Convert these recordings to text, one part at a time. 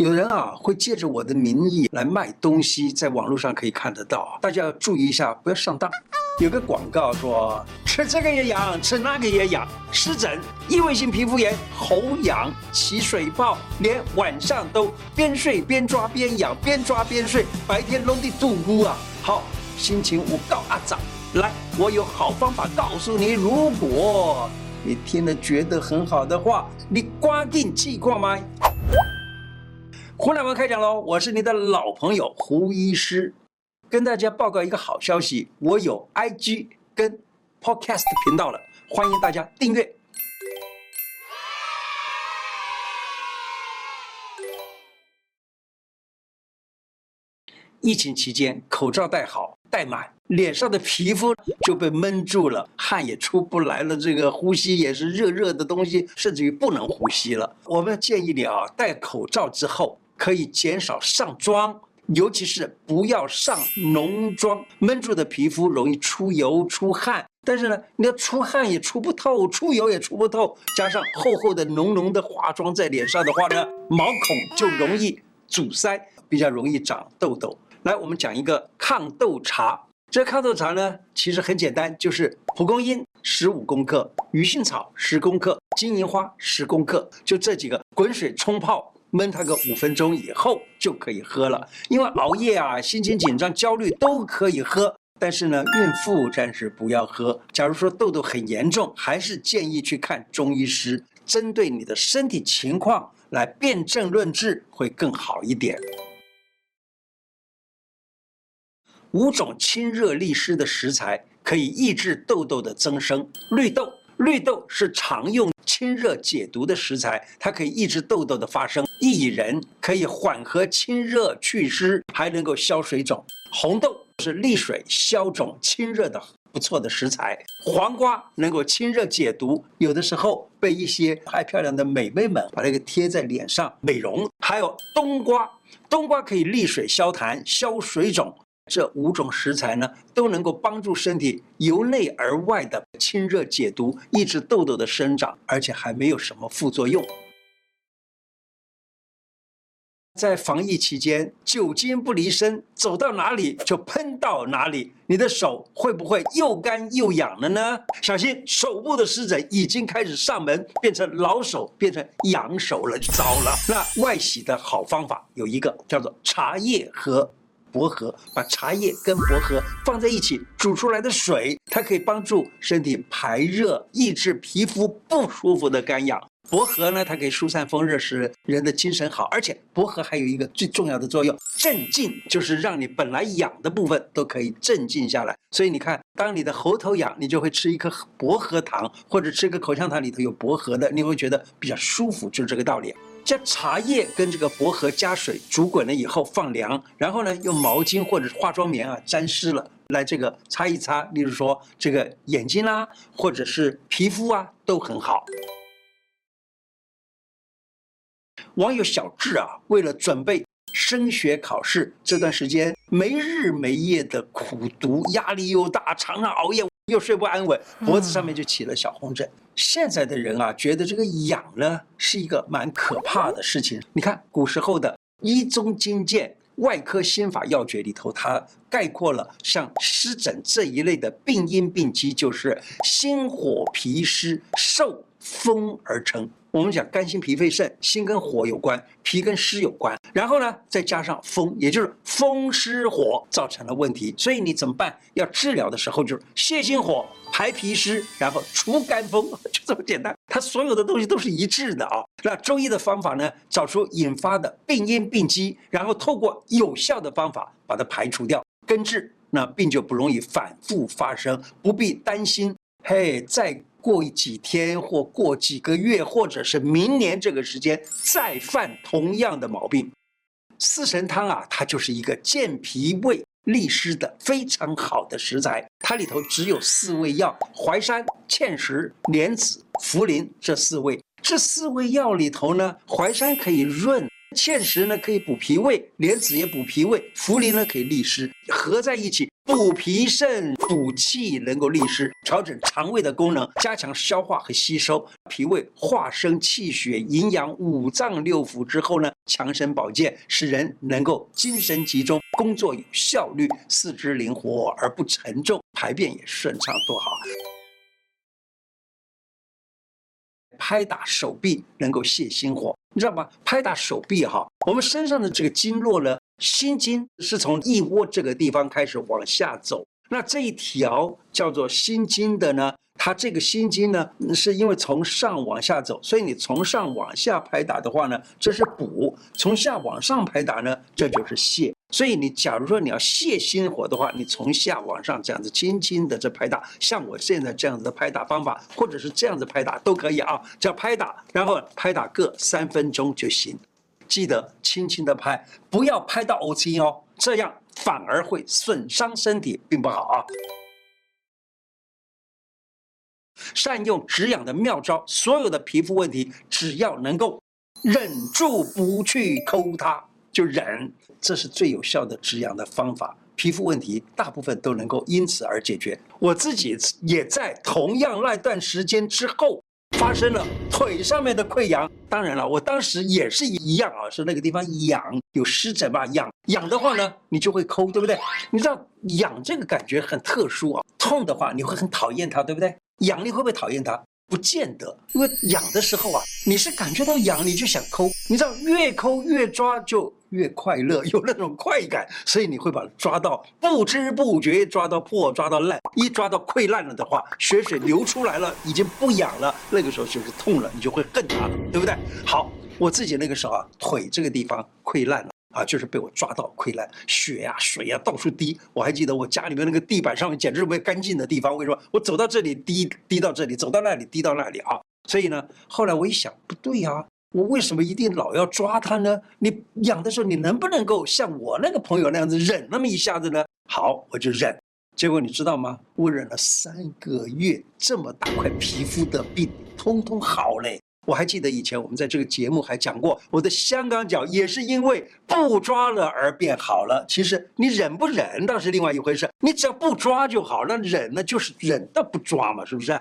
有人啊会借着我的名义来卖东西，在网络上可以看得到，大家要注意一下，不要上当。有个广告说吃这个也痒，吃那个也痒，湿疹、异位性皮肤炎、喉痒、起水泡，连晚上都边睡边抓边痒，边抓边睡，白天弄的度呼啊！好，心情我告阿长，来，我有好方法告诉你，如果你听了觉得很好的话，你赶紧记挂麦。胡乃文开讲喽！我是你的老朋友胡医师，跟大家报告一个好消息，我有 IG 跟 Podcast 频道了，欢迎大家订阅。疫情期间，口罩戴好戴满，脸上的皮肤就被闷住了，汗也出不来了，这个呼吸也是热热的东西，甚至于不能呼吸了。我们建议你啊，戴口罩之后。可以减少上妆，尤其是不要上浓妆，闷住的皮肤容易出油出汗。但是呢，你要出汗也出不透，出油也出不透，加上厚厚的浓浓的化妆在脸上的话呢，毛孔就容易阻塞，比较容易长痘痘。来，我们讲一个抗痘茶。这抗痘茶呢，其实很简单，就是蒲公英十五公克，鱼腥草十公克，金银花十公克，就这几个，滚水冲泡。焖它个五分钟以后就可以喝了，因为熬夜啊、心情紧张、焦虑都可以喝，但是呢，孕妇暂时不要喝。假如说痘痘很严重，还是建议去看中医师，针对你的身体情况来辨证论治会更好一点。五种清热利湿的食材可以抑制痘痘的增生，绿豆。绿豆是常用清热解毒的食材，它可以抑制痘痘的发生。薏仁可以缓和清热祛湿，还能够消水肿。红豆是利水消肿、清热的不错的食材。黄瓜能够清热解毒，有的时候被一些爱漂亮的美眉们把那个贴在脸上美容。还有冬瓜，冬瓜可以利水消痰、消水肿。这五种食材呢，都能够帮助身体由内而外的清热解毒，抑制痘痘的生长，而且还没有什么副作用。在防疫期间，酒精不离身，走到哪里就喷到哪里，你的手会不会又干又痒了呢？小心手部的湿疹已经开始上门，变成老手，变成痒手了，就糟了。那外洗的好方法有一个，叫做茶叶和。薄荷，把茶叶跟薄荷放在一起煮出来的水，它可以帮助身体排热，抑制皮肤不舒服的干痒。薄荷呢，它可以疏散风热，使人的精神好。而且薄荷还有一个最重要的作用，镇静，就是让你本来痒的部分都可以镇静下来。所以你看，当你的喉头痒，你就会吃一颗薄荷糖，或者吃一个口香糖里头有薄荷的，你会觉得比较舒服，就是这个道理。将茶叶跟这个薄荷加水煮滚了以后放凉，然后呢，用毛巾或者化妆棉啊沾湿了来这个擦一擦，例如说这个眼睛啊，或者是皮肤啊都很好。网友小智啊，为了准备升学考试，这段时间没日没夜的苦读，压力又大，常常熬夜。又睡不安稳，脖子上面就起了小红疹。现在的人啊，觉得这个痒呢是一个蛮可怕的事情。你看古时候的《医宗金鉴外科心法要诀》里头，它概括了像湿疹这一类的病因病机，就是心火脾湿受风而成。我们讲肝心脾肺肾，心跟火有关，脾跟湿有关，然后呢，再加上风，也就是风湿火造成了问题。所以你怎么办？要治疗的时候就是泻心火、排脾湿，然后除肝风，就这么简单。它所有的东西都是一致的啊。那中医的方法呢，找出引发的病因病机，然后透过有效的方法把它排除掉，根治，那病就不容易反复发生，不必担心。嘿，再。过几天或过几个月，或者是明年这个时间再犯同样的毛病，四神汤啊，它就是一个健脾胃利湿的非常好的食材。它里头只有四味药：淮山、芡实、莲子、茯苓这四味。这四味药里头呢，淮山可以润，芡实呢可以补脾胃，莲子也补脾胃，茯苓呢可以利湿，合在一起补脾肾、补气，能够利湿，调整肠胃的功能，加强消化和吸收，脾胃化生气血，营养五脏六腑之后呢，强身保健，使人能够精神集中，工作有效率，四肢灵活而不沉重，排便也顺畅，多好。拍打手臂能够泻心火，你知道吗？拍打手臂哈，我们身上的这个经络呢，心经是从腋窝这个地方开始往下走，那这一条叫做心经的呢。它这个心经呢，是因为从上往下走，所以你从上往下拍打的话呢，这是补；从下往上拍打呢，这就是泻。所以你假如说你要泻心火的话，你从下往上这样子轻轻的这拍打，像我现在这样子的拍打方法，或者是这样子拍打都可以啊，只要拍打，然后拍打个三分钟就行。记得轻轻的拍，不要拍到呕心哦，这样反而会损伤身体，并不好啊。善用止痒的妙招，所有的皮肤问题，只要能够忍住不去抠它，就忍，这是最有效的止痒的方法。皮肤问题大部分都能够因此而解决。我自己也在同样那段时间之后发生了腿上面的溃疡。当然了，我当时也是一样啊，是那个地方痒，有湿疹吧？痒痒的话呢，你就会抠，对不对？你知道痒这个感觉很特殊啊，痛的话你会很讨厌它，对不对？痒你会不会讨厌它？不见得，因为痒的时候啊，你是感觉到痒你就想抠，你知道越抠越抓就越快乐，有那种快感，所以你会把它抓到不知不觉抓到破，抓到烂，一抓到溃烂了的话，血水流出来了，已经不痒了，那个时候就是痛了，你就会恨它，对不对？好，我自己那个时候啊，腿这个地方溃烂了。啊，就是被我抓到溃烂，血呀、啊、水呀、啊、到处滴。我还记得我家里面那个地板上面简直没有干净的地方。为什么？我走到这里滴滴到这里，走到那里滴到那里啊。所以呢，后来我一想，不对呀、我为什么一定老要抓它呢？你痒的时候，你能不能够像我那个朋友那样子忍那么一下子呢？好，我就忍。结果你知道吗？我忍了三个月，这么大块皮肤的病，通通好嘞。我还记得以前我们在这个节目还讲过，我的香港脚也是因为不抓了而变好了。其实你忍不忍倒是另外一回事，你只要不抓就好。那忍呢，就是忍的不抓嘛，是不是？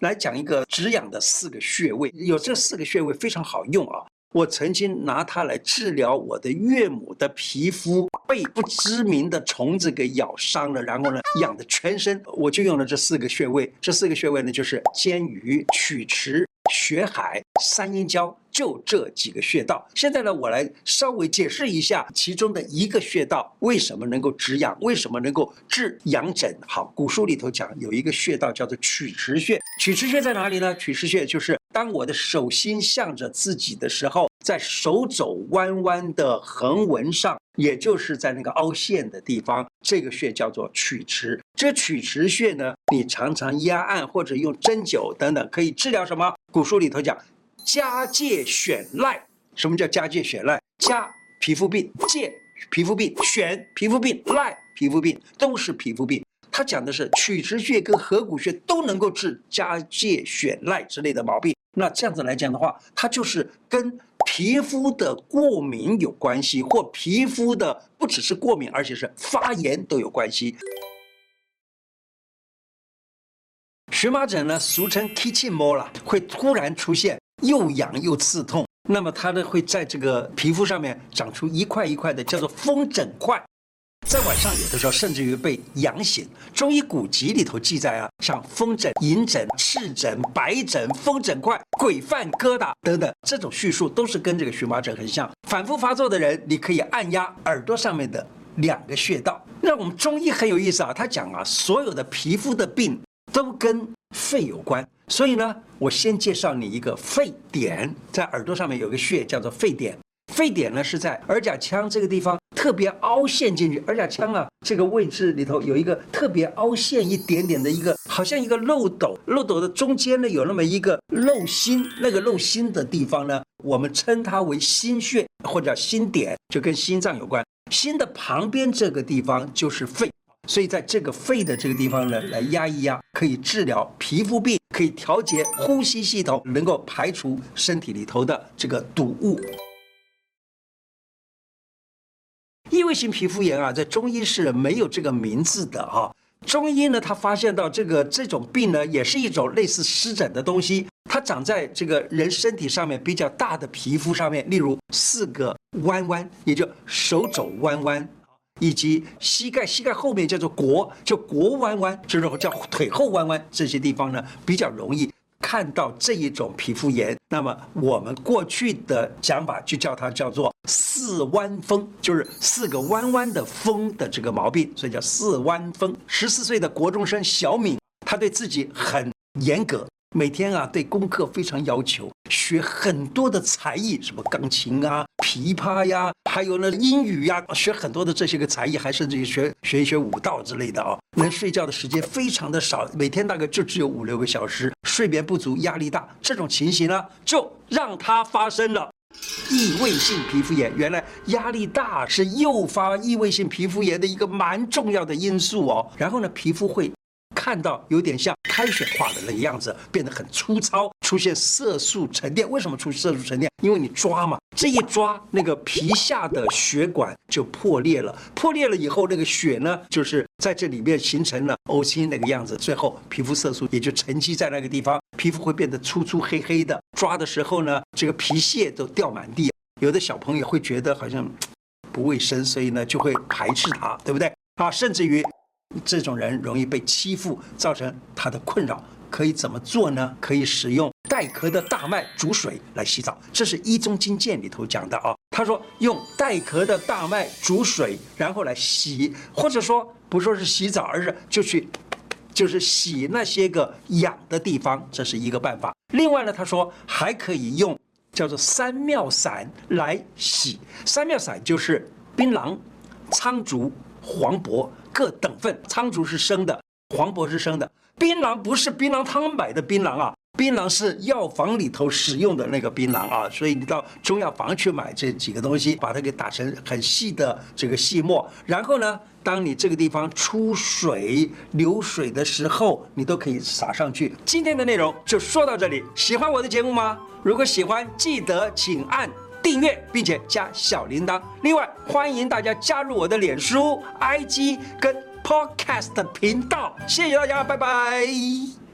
来讲一个止痒的四个穴位，有这四个穴位非常好用啊。我曾经拿它来治疗我的岳母的皮肤被不知名的虫子给咬伤了，然后呢痒的全身，我就用了这四个穴位。这四个穴位呢就是肩俞、曲池、血海、三阴交，就这几个穴道。现在呢，我来稍微解释一下其中的一个穴道为什么能够止痒，为什么能够治痒疹。好，古书里头讲有一个穴道叫做曲池穴，曲池穴在哪里呢？曲池穴就是。当我的手心向着自己的时候，在手肘弯弯的横纹上，也就是在那个凹陷的地方，这个穴叫做曲池。这曲池穴呢，你常常压按或者用针灸等等，可以治疗什么？古书里头讲，家疥癣癞。什么叫家疥癣癞？家皮肤病，疥皮肤病，癣皮肤病，癞皮肤病，都是皮肤病。他讲的是曲池穴跟合谷穴都能够治家疥癣癞之类的毛病。那这样子来讲的话，它就是跟皮肤的过敏有关系，或皮肤的不只是过敏，而且是发炎都有关系。荨麻疹呢，俗称 kitchen mole，会突然出现，又痒又刺痛，那么它呢会在这个皮肤上面长出一块一块的，叫做风疹块。在晚上，有的时候甚至于被痒醒。中医古籍里头记载啊，像风疹、银疹、赤疹、白疹、风疹块、鬼犯疙瘩等等，这种叙述都是跟这个荨麻疹很像。反复发作的人，你可以按压耳朵上面的两个穴道。那我们中医很有意思啊，他讲啊，所有的皮肤的病都跟肺有关。所以呢，我先介绍你一个肺点，在耳朵上面有个穴叫做肺点。肺点呢是在耳甲腔这个地方特别凹陷进去，耳甲腔啊这个位置里头有一个特别凹陷一点点的一个，好像一个漏斗，漏斗的中间呢有那么一个漏心，那个漏心的地方呢，我们称它为心穴或者叫心点，就跟心脏有关。心的旁边这个地方就是肺，所以在这个肺的这个地方呢来压一压，可以治疗皮肤病，可以调节呼吸系统，能够排除身体里头的这个毒物。异位性皮肤炎啊，在中医是没有这个名字的啊。中医呢，他发现到这个这种病呢，也是一种类似湿疹的东西，它长在这个人身体上面比较大的皮肤上面，例如四个弯弯，也就手肘弯弯，以及膝盖膝盖后面叫做腘，叫腘弯弯，就是叫腿后弯弯，这些地方呢比较容易。看到这一种皮肤炎，那么我们过去的讲法就叫它叫做四弯风，就是四个弯弯的风的这个毛病，所以叫四弯风。十四岁的国中生小敏，他对自己很严格。每天啊，对功课非常要求，学很多的才艺，什么钢琴啊、琵琶呀，还有呢英语呀，学很多的这些个才艺，还甚至于学学一学舞蹈之类的啊。能睡觉的时间非常的少，每天大概就只有五六个小时，睡眠不足，压力大，这种情形呢，就让他发生了异位性皮肤炎。原来压力大是诱发异位性皮肤炎的一个蛮重要的因素哦。然后呢，皮肤会。看到有点像开水化的那个样子，变得很粗糙，出现色素沉淀。为什么出现色素沉淀？因为你抓嘛，这一抓，那个皮下的血管就破裂了。破裂了以后，那个血呢，就是在这里面形成了呕心那个样子。最后，皮肤色素也就沉积在那个地方，皮肤会变得粗粗黑黑的。抓的时候呢，这个皮屑都掉满地。有的小朋友会觉得好像不卫生，所以呢就会排斥它，对不对？啊，甚至于。这种人容易被欺负，造成他的困扰，可以怎么做呢？可以使用带壳的大麦煮水来洗澡，这是《医中经鉴》里头讲的啊。他说用带壳的大麦煮水，然后来洗，或者说不说是洗澡，而是就去就是洗那些个痒的地方，这是一个办法。另外呢，他说还可以用叫做三妙散来洗，三妙散就是槟榔、苍术、黄柏。各等份，苍术是生的，黄柏是生的，槟榔不是槟榔摊买的槟榔啊，槟榔是药房里头使用的那个槟榔啊，所以你到中药房去买这几个东西，把它给打成很细的这个细末，然后呢，当你这个地方出水流水的时候，你都可以撒上去。今天的内容就说到这里，喜欢我的节目吗？如果喜欢，记得请按。订阅并且加小铃铛，另外欢迎大家加入我的脸书、IG 跟 Podcast 频道，谢谢大家，拜拜。